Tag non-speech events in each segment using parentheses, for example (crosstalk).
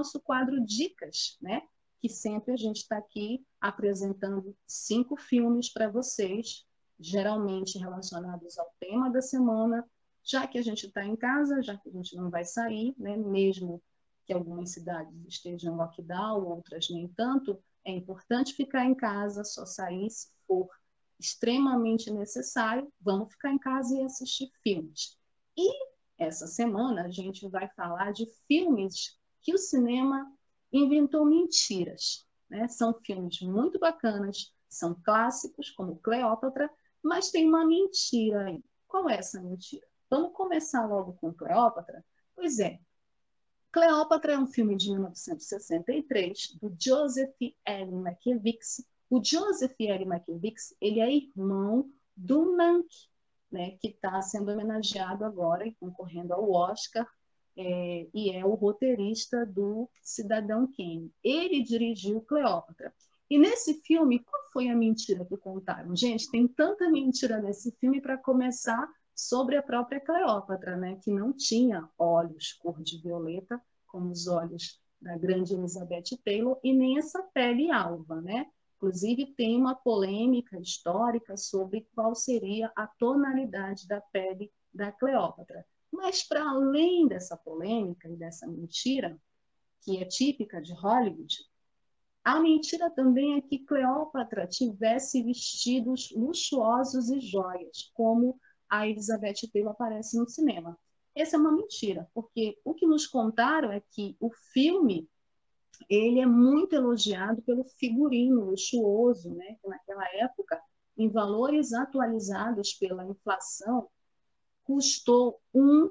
nosso quadro Dicas, né? Que sempre a gente está aqui apresentando cinco filmes para vocês, geralmente relacionados ao tema da semana, já que a gente está em casa, já que a gente não vai sair, né? Mesmo que algumas cidades estejam lockdown, outras nem tanto, é importante ficar em casa, só sair se for extremamente necessário. Vamos ficar em casa e assistir filmes. E essa semana a gente vai falar de filmes que o cinema inventou mentiras. Né? São filmes muito bacanas, são clássicos, como Cleópatra, mas tem uma mentira aí. Qual é essa mentira? Vamos começar logo com Cleópatra? Pois é, Cleópatra é um filme de 1963 do Joseph L. Mankiewicz. O Joseph L. Mankiewicz ele é irmão do Mank, né, que está sendo homenageado agora e concorrendo ao Oscar, é, e é o roteirista do Cidadão Kane. Ele dirigiu Cleópatra. E nesse filme, qual foi a mentira que contaram? Gente, tem tanta mentira nesse filme para começar sobre a própria Cleópatra, né, que não tinha olhos cor de violeta, como os olhos da grande Elizabeth Taylor, e nem essa pele alva, né? Inclusive, tem uma polêmica histórica sobre qual seria a tonalidade da pele da Cleópatra. Mas, para além dessa polêmica e dessa mentira, que é típica de Hollywood, a mentira também é que Cleópatra tivesse vestidos luxuosos e joias, como a Elizabeth Taylor aparece no cinema. Essa é uma mentira, porque o que nos contaram é que o filme ele é muito elogiado pelo figurino luxuoso, né? Que naquela época, em valores atualizados pela inflação, custou 1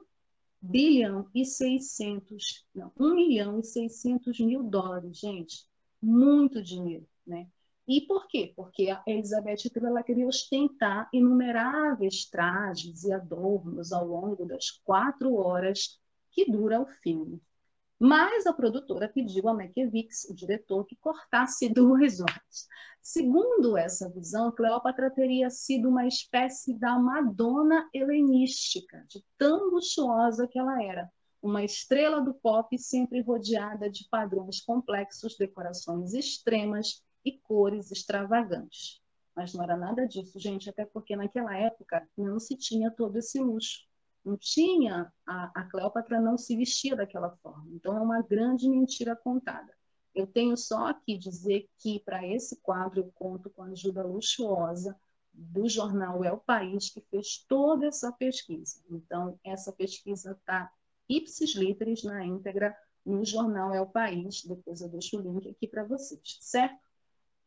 bilhão e 600, não, 1 milhão e 600 mil dólares, gente, muito dinheiro, né? E por quê? Porque a Elizabeth ela queria ostentar inumeráveis trajes e adornos ao longo das quatro horas que dura o filme. Mas a produtora pediu a Mankiewicz, o diretor, que cortasse duas horas. Segundo essa visão, Cleópatra teria sido uma espécie da Madonna helenística, de tão luxuosa que ela era. Uma estrela do pop sempre rodeada de padrões complexos, decorações extremas e cores extravagantes. Mas não era nada disso, gente, até porque naquela época não se tinha todo esse luxo. Não tinha, a, a Cleópatra não se vestia daquela forma. Então é uma grande mentira contada. Eu tenho só aqui dizer que para esse quadro eu conto com a ajuda luxuosa do jornal É o País, que fez toda essa pesquisa. Então, essa pesquisa está ipsis literis na íntegra no jornal É o País, depois eu deixo o link aqui para vocês, certo?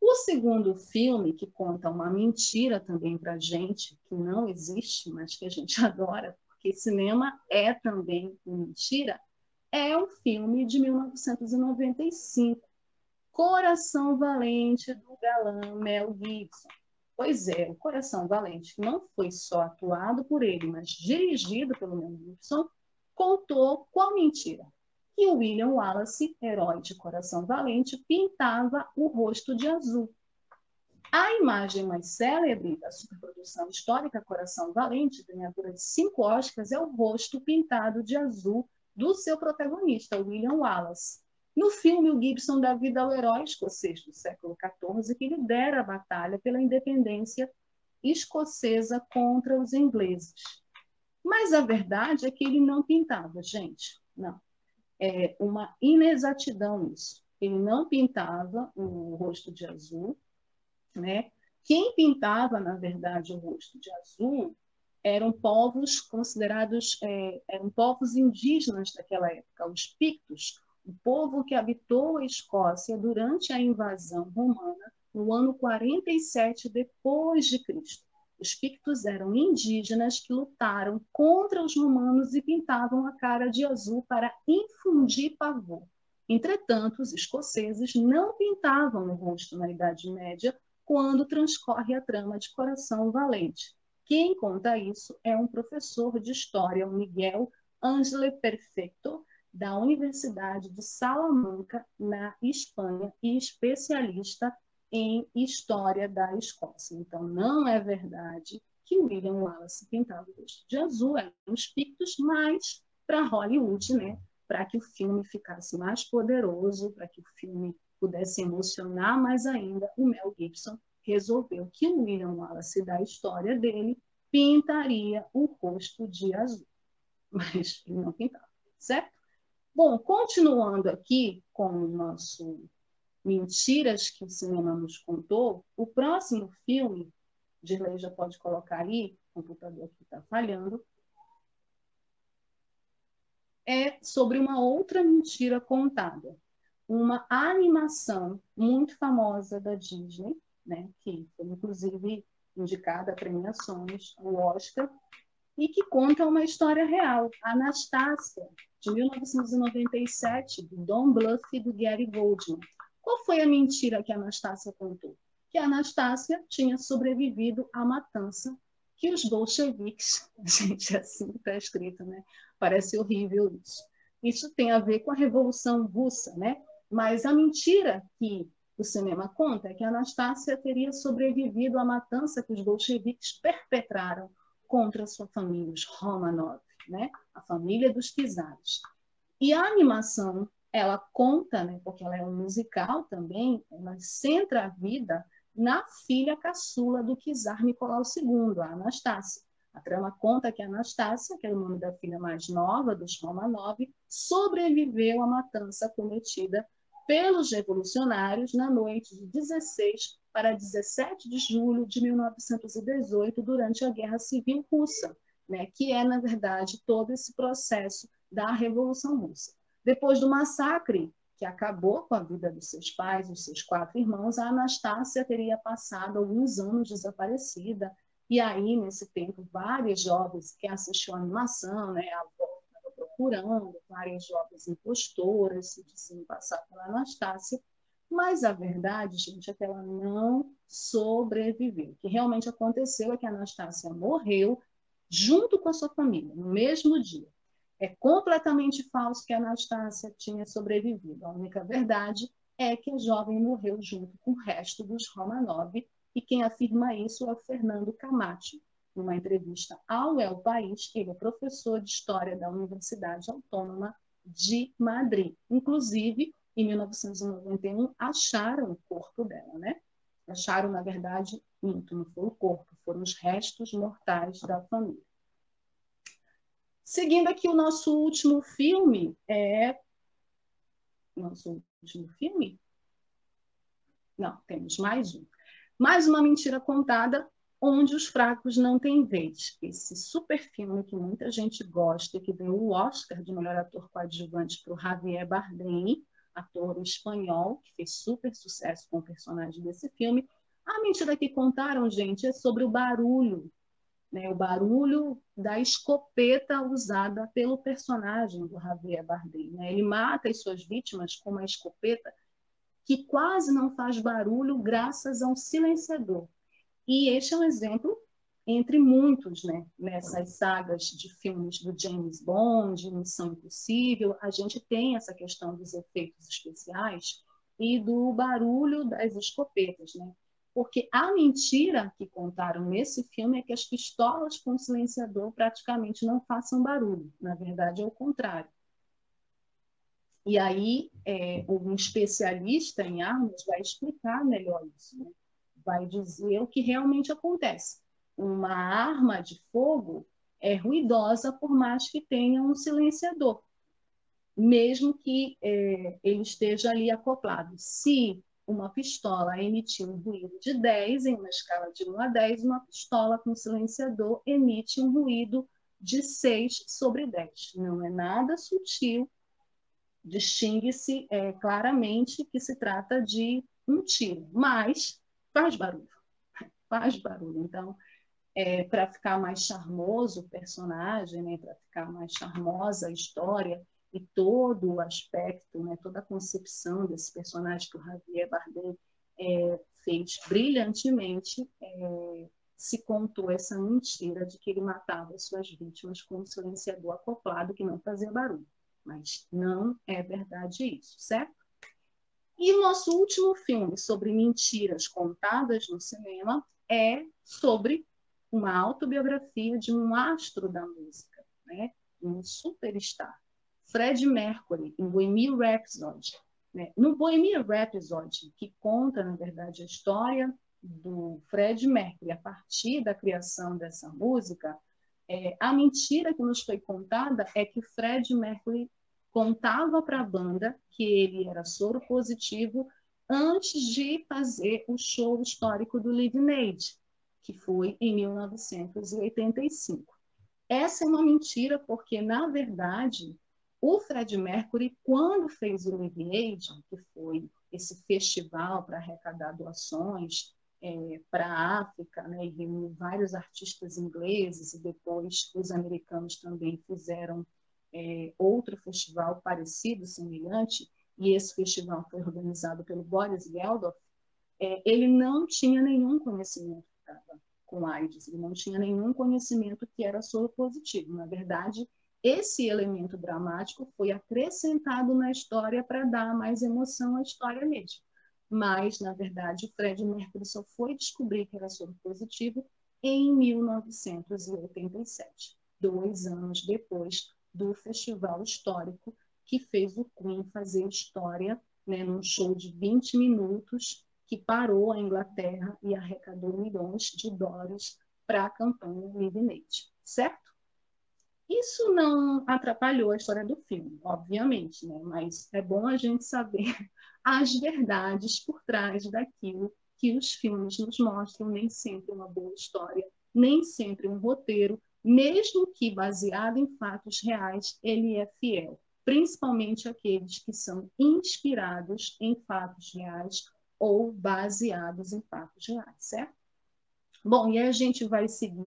O segundo filme, que conta uma mentira também para a gente, que não existe, mas que a gente (laughs) adora, porque cinema é também mentira, é um filme de 1995, Coração Valente, do galã Mel Gibson. Pois é, o Coração Valente, que não foi só atuado por ele, mas dirigido pelo Mel Gibson, contou qual mentira? que o William Wallace, herói de Coração Valente, pintava o rosto de azul. A imagem mais célebre da superprodução histórica Coração Valente, ganhadora de cinco Oscars, é o rosto pintado de azul do seu protagonista, William Wallace. No filme, o Gibson dá vida ao herói escocês do século XIV que lidera a batalha pela independência escocesa contra os ingleses. Mas a verdade é que ele não pintava, gente. Não é, uma inexatidão nisso. Ele não pintava o rosto de azul, né? Quem pintava, na verdade, o rosto de azul eram povos considerados, é, eram povos indígenas daquela época, os Pictos, o povo que habitou a Escócia durante a invasão romana no ano 47 depois de Cristo. Os Pictos eram indígenas que lutaram contra os romanos e pintavam a cara de azul para infundir pavor. Entretanto, os escoceses não pintavam o rosto na Idade Média quando transcorre a trama de Coração Valente. Quem conta isso é um professor de história, o Miguel Angele Perfecto, da Universidade de Salamanca, na Espanha, e especialista em história da Escócia. Então, não é verdade que William Wallace pintava o rosto de azul, eram os pictos, mas para Hollywood, né, para que o filme ficasse mais poderoso, para que o filme pudesse emocionar mais ainda, o Mel Gibson resolveu que o William Wallace, da história dele, pintaria o rosto de azul. (laughs) Mas ele não pintava, certo? Bom, continuando aqui com o nosso Mentiras que o cinema nos contou, o próximo filme, Dirley já pode colocar aí, o computador aqui está falhando, é sobre uma outra mentira contada. Uma animação muito famosa da Disney, né, que foi inclusive indicada a premiações, o Oscar, e que conta uma história real. Anastácia, de 1997, do Don Bluth e do Gary Goldman. Qual foi a mentira que a Anastácia contou? Que a Anastácia tinha sobrevivido à matança que os bolcheviques, (laughs) gente, assim está escrito, né? Parece horrível isso. Isso tem a ver com a Revolução Russa, né? Mas a mentira que o cinema conta é que Anastácia teria sobrevivido à matança que os bolcheviques perpetraram contra sua família, os Romanov, né? a família dos czares. E a animação, ela conta, né? porque ela é um musical também, ela centra a vida na filha caçula do czar Nicolau II, a Anastácia. A trama conta que Anastácia, que é o nome da filha mais nova dos Romanov, sobreviveu à matança cometida pelos revolucionários na noite de 16 para 17 de julho de 1918, durante a Guerra Civil Russa, né, que é, na verdade, todo esse processo da Revolução Russa. Depois do massacre que acabou com a vida dos seus pais, dos seus quatro irmãos, a Anastácia teria passado alguns anos desaparecida, e aí, nesse tempo, várias jovens que assistiam a animação, né, a procurando, várias jovens impostoras se diziam passar pela Anastácia, mas a verdade, gente, é que ela não sobreviveu. O que realmente aconteceu é que a Anastácia morreu junto com a sua família, no mesmo dia. É completamente falso que a Anastácia tinha sobrevivido. A única verdade é que a jovem morreu junto com o resto dos Romanov, e quem afirma isso é o Fernando Camacho, numa entrevista ao El País, ele é professor de História da Universidade Autônoma de Madrid. Inclusive, em 1991, acharam o corpo dela, né? Acharam, na verdade, muito, não foi o corpo, foram os restos mortais da família. Seguindo aqui o nosso último filme, é. Nosso último filme? Não, temos mais um. Mais uma mentira contada onde os fracos não têm vez. Esse super filme que muita gente gosta, que deu o Oscar de melhor ator coadjuvante para o Javier Bardem, ator espanhol, que fez super sucesso com o personagem desse filme. A mentira que contaram, gente, é sobre o barulho, né? o barulho da escopeta usada pelo personagem do Javier Bardem. Né? Ele mata as suas vítimas com uma escopeta que quase não faz barulho graças a um silenciador. E este é um exemplo entre muitos, né? Nessas sagas de filmes do James Bond, Missão Impossível, a gente tem essa questão dos efeitos especiais e do barulho das escopetas, né? Porque a mentira que contaram nesse filme é que as pistolas com silenciador praticamente não façam barulho. Na verdade, é o contrário. E aí, é, um especialista em armas vai explicar melhor isso. Né? Vai dizer o que realmente acontece. Uma arma de fogo é ruidosa por mais que tenha um silenciador, mesmo que é, ele esteja ali acoplado. Se uma pistola emitir um ruído de 10, em uma escala de 1 a 10, uma pistola com silenciador emite um ruído de 6 sobre 10. Não é nada sutil, distingue-se é, claramente que se trata de um tiro, mas faz barulho, faz barulho. Então, é, para ficar mais charmoso o personagem, né, para ficar mais charmosa a história e todo o aspecto, né, toda a concepção desse personagem que o Javier Bardem é, fez brilhantemente, é, se contou essa mentira de que ele matava suas vítimas com um silenciador acoplado que não fazia barulho. Mas não é verdade isso, certo? E o nosso último filme sobre mentiras contadas no cinema é sobre uma autobiografia de um astro da música, né? um superstar. Fred Mercury, em Bohemian Rhapsody. Né? No Bohemian Rhapsody, que conta, na verdade, a história do Fred Mercury a partir da criação dessa música, é, a mentira que nos foi contada é que Fred Mercury contava para a banda que ele era soro positivo antes de fazer o show histórico do Live Aid, que foi em 1985. Essa é uma mentira porque, na verdade, o Fred Mercury, quando fez o Live Aid, que foi esse festival para arrecadar doações é, para a África, né, e reuniu vários artistas ingleses, e depois os americanos também fizeram é, outro festival parecido, semelhante, e esse festival foi organizado pelo Boris Geldof, é, ele não tinha nenhum conhecimento que estava com AIDS, ele não tinha nenhum conhecimento que era soro positivo. Na verdade, esse elemento dramático foi acrescentado na história para dar mais emoção à história mesmo mas, na verdade, o Fred Mercury só foi descobrir que era soro positivo em 1987, dois anos depois do festival histórico que fez o Queen fazer história né, num show de 20 minutos que parou a Inglaterra e arrecadou milhões de dólares para a campanha Live Nate, certo? Isso não atrapalhou a história do filme, obviamente, né? mas é bom a gente saber (laughs) as verdades por trás daquilo que os filmes nos mostram, nem sempre uma boa história, nem sempre um roteiro, mesmo que baseado em fatos reais, ele é fiel, principalmente aqueles que são inspirados em fatos reais ou baseados em fatos reais, certo? Bom, e a gente vai seguir